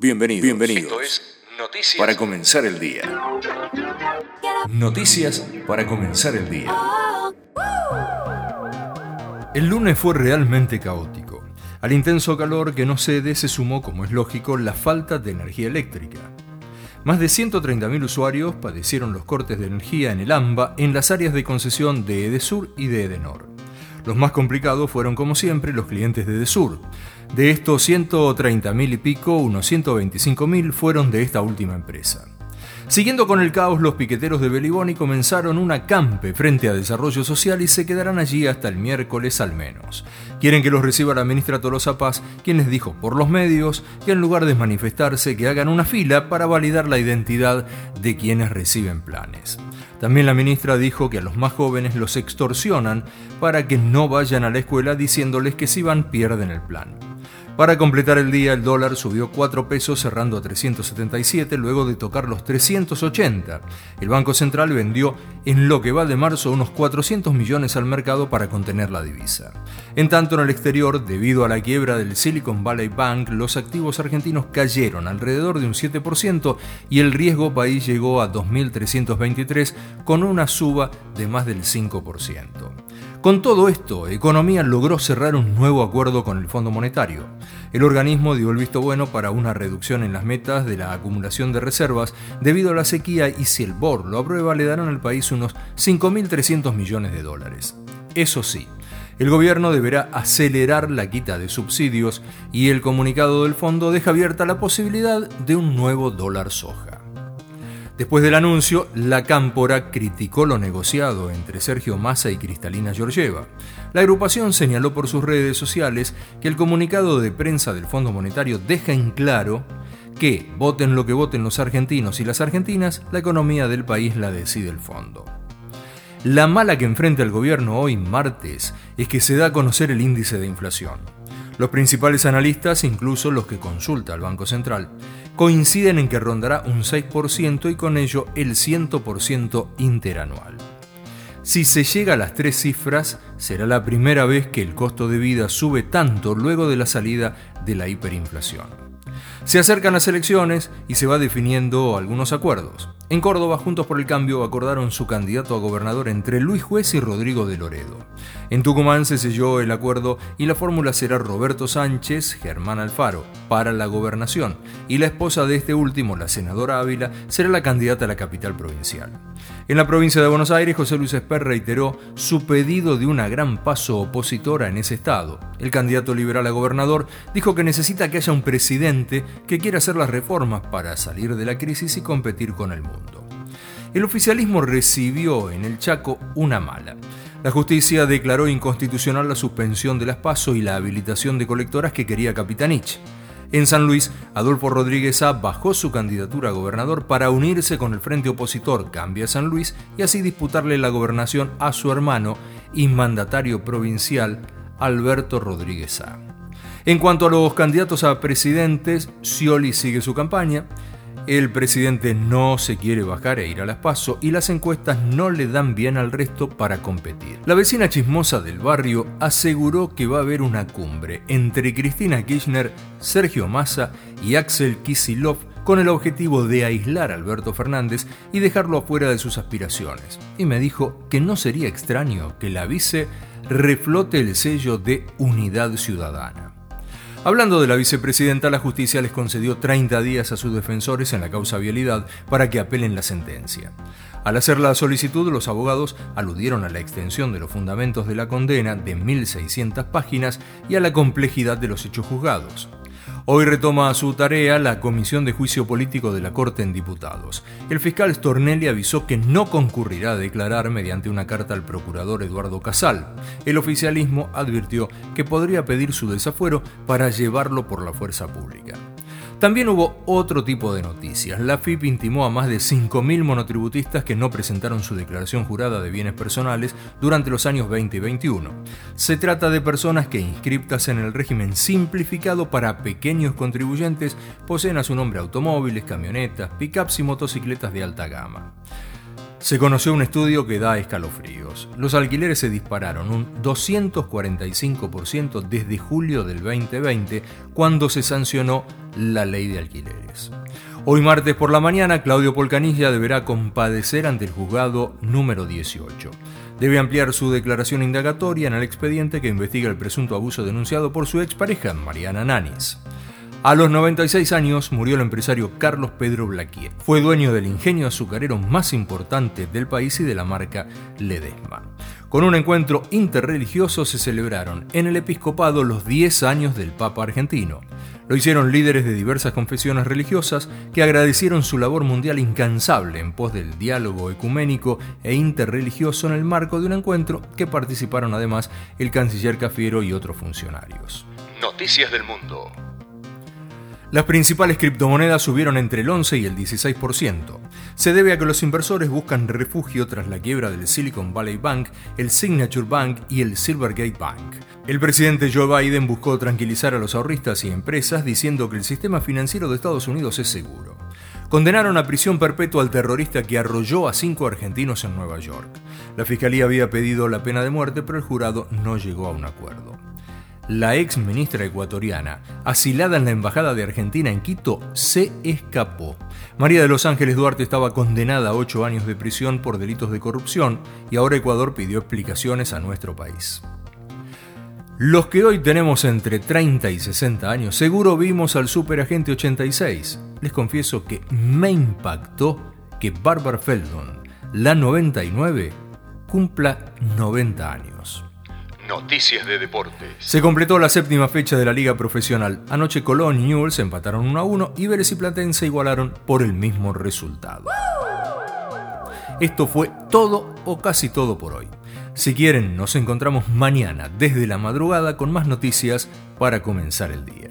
Bienvenidos. Bienvenidos. Esto es Noticias para comenzar el día. Noticias para comenzar el día. El lunes fue realmente caótico. Al intenso calor que no cede se sumó, como es lógico, la falta de energía eléctrica. Más de 130.000 usuarios padecieron los cortes de energía en el AMBA en las áreas de concesión de Edesur y de Edenor. Los más complicados fueron, como siempre, los clientes de Edesur. De estos 130.000 y pico, unos 125.000 fueron de esta última empresa. Siguiendo con el caos, los piqueteros de Beliboni comenzaron un acampe frente a Desarrollo Social y se quedarán allí hasta el miércoles al menos. Quieren que los reciba la ministra Tolosa Paz, quien les dijo por los medios que en lugar de manifestarse que hagan una fila para validar la identidad de quienes reciben planes. También la ministra dijo que a los más jóvenes los extorsionan para que no vayan a la escuela diciéndoles que si van pierden el plan. Para completar el día, el dólar subió 4 pesos cerrando a 377 luego de tocar los 380. El Banco Central vendió en lo que va de marzo unos 400 millones al mercado para contener la divisa. En tanto, en el exterior, debido a la quiebra del Silicon Valley Bank, los activos argentinos cayeron alrededor de un 7% y el riesgo país llegó a 2.323 con una suba de más del 5%. Con todo esto, Economía logró cerrar un nuevo acuerdo con el Fondo Monetario. El organismo dio el visto bueno para una reducción en las metas de la acumulación de reservas debido a la sequía y si el BOR lo aprueba le darán al país unos 5.300 millones de dólares. Eso sí, el gobierno deberá acelerar la quita de subsidios y el comunicado del fondo deja abierta la posibilidad de un nuevo dólar soja. Después del anuncio, la Cámpora criticó lo negociado entre Sergio Massa y Cristalina Georgieva. La agrupación señaló por sus redes sociales que el comunicado de prensa del Fondo Monetario deja en claro que, voten lo que voten los argentinos y las argentinas, la economía del país la decide el fondo. La mala que enfrenta el gobierno hoy, martes, es que se da a conocer el índice de inflación. Los principales analistas, incluso los que consulta el Banco Central, coinciden en que rondará un 6% y con ello el 100% interanual. Si se llega a las tres cifras, será la primera vez que el costo de vida sube tanto luego de la salida de la hiperinflación. Se acercan las elecciones y se va definiendo algunos acuerdos. En Córdoba, Juntos por el Cambio acordaron su candidato a gobernador entre Luis Juez y Rodrigo de Loredo. En Tucumán se selló el acuerdo y la fórmula será Roberto Sánchez, Germán Alfaro, para la gobernación, y la esposa de este último, la senadora Ávila, será la candidata a la capital provincial. En la provincia de Buenos Aires, José Luis Esper reiteró su pedido de una gran paso opositora en ese estado. El candidato liberal a gobernador dijo que necesita que haya un presidente que quiera hacer las reformas para salir de la crisis y competir con el mundo. El oficialismo recibió en el Chaco una mala. La justicia declaró inconstitucional la suspensión de las PASO y la habilitación de colectoras que quería Capitanich. En San Luis, Adolfo Rodríguez A bajó su candidatura a gobernador para unirse con el frente opositor Cambia San Luis y así disputarle la gobernación a su hermano y mandatario provincial Alberto Rodríguez A. En cuanto a los candidatos a presidentes, Scioli sigue su campaña el presidente no se quiere bajar e ir a las paso y las encuestas no le dan bien al resto para competir. La vecina chismosa del barrio aseguró que va a haber una cumbre entre Cristina Kirchner, Sergio Massa y Axel Kisilov con el objetivo de aislar a Alberto Fernández y dejarlo afuera de sus aspiraciones. Y me dijo que no sería extraño que la vice reflote el sello de unidad ciudadana. Hablando de la vicepresidenta, la justicia les concedió 30 días a sus defensores en la causa vialidad para que apelen la sentencia. Al hacer la solicitud, los abogados aludieron a la extensión de los fundamentos de la condena de 1.600 páginas y a la complejidad de los hechos juzgados. Hoy retoma su tarea la Comisión de Juicio Político de la Corte en Diputados. El fiscal Stornelli avisó que no concurrirá a declarar mediante una carta al procurador Eduardo Casal. El oficialismo advirtió que podría pedir su desafuero para llevarlo por la fuerza pública. También hubo otro tipo de noticias. La FIP intimó a más de 5.000 monotributistas que no presentaron su declaración jurada de bienes personales durante los años 20 y 21. Se trata de personas que inscriptas en el régimen simplificado para pequeños contribuyentes poseen a su nombre automóviles, camionetas, pickups y motocicletas de alta gama. Se conoció un estudio que da escalofríos. Los alquileres se dispararon un 245% desde julio del 2020, cuando se sancionó la ley de alquileres. Hoy martes por la mañana, Claudio Polcanilla deberá compadecer ante el juzgado número 18. Debe ampliar su declaración indagatoria en el expediente que investiga el presunto abuso denunciado por su expareja, Mariana Nanis. A los 96 años murió el empresario Carlos Pedro Blaquier. Fue dueño del ingenio azucarero más importante del país y de la marca Ledesma. Con un encuentro interreligioso se celebraron en el episcopado los 10 años del Papa argentino. Lo hicieron líderes de diversas confesiones religiosas que agradecieron su labor mundial incansable en pos del diálogo ecuménico e interreligioso en el marco de un encuentro que participaron además el canciller Cafiero y otros funcionarios. Noticias del Mundo. Las principales criptomonedas subieron entre el 11 y el 16%. Se debe a que los inversores buscan refugio tras la quiebra del Silicon Valley Bank, el Signature Bank y el Silvergate Bank. El presidente Joe Biden buscó tranquilizar a los ahorristas y empresas diciendo que el sistema financiero de Estados Unidos es seguro. Condenaron a prisión perpetua al terrorista que arrolló a cinco argentinos en Nueva York. La fiscalía había pedido la pena de muerte, pero el jurado no llegó a un acuerdo la ex ministra ecuatoriana, asilada en la Embajada de Argentina en Quito, se escapó. María de los Ángeles Duarte estaba condenada a ocho años de prisión por delitos de corrupción y ahora Ecuador pidió explicaciones a nuestro país. Los que hoy tenemos entre 30 y 60 años seguro vimos al Superagente 86. Les confieso que me impactó que Barbara Feldon, la 99, cumpla 90 años. Noticias de deportes. Se completó la séptima fecha de la liga profesional. Anoche Colón y Newell's empataron 1 a 1 y Vélez y Platense igualaron por el mismo resultado. Esto fue todo o casi todo por hoy. Si quieren, nos encontramos mañana desde la madrugada con más noticias para comenzar el día.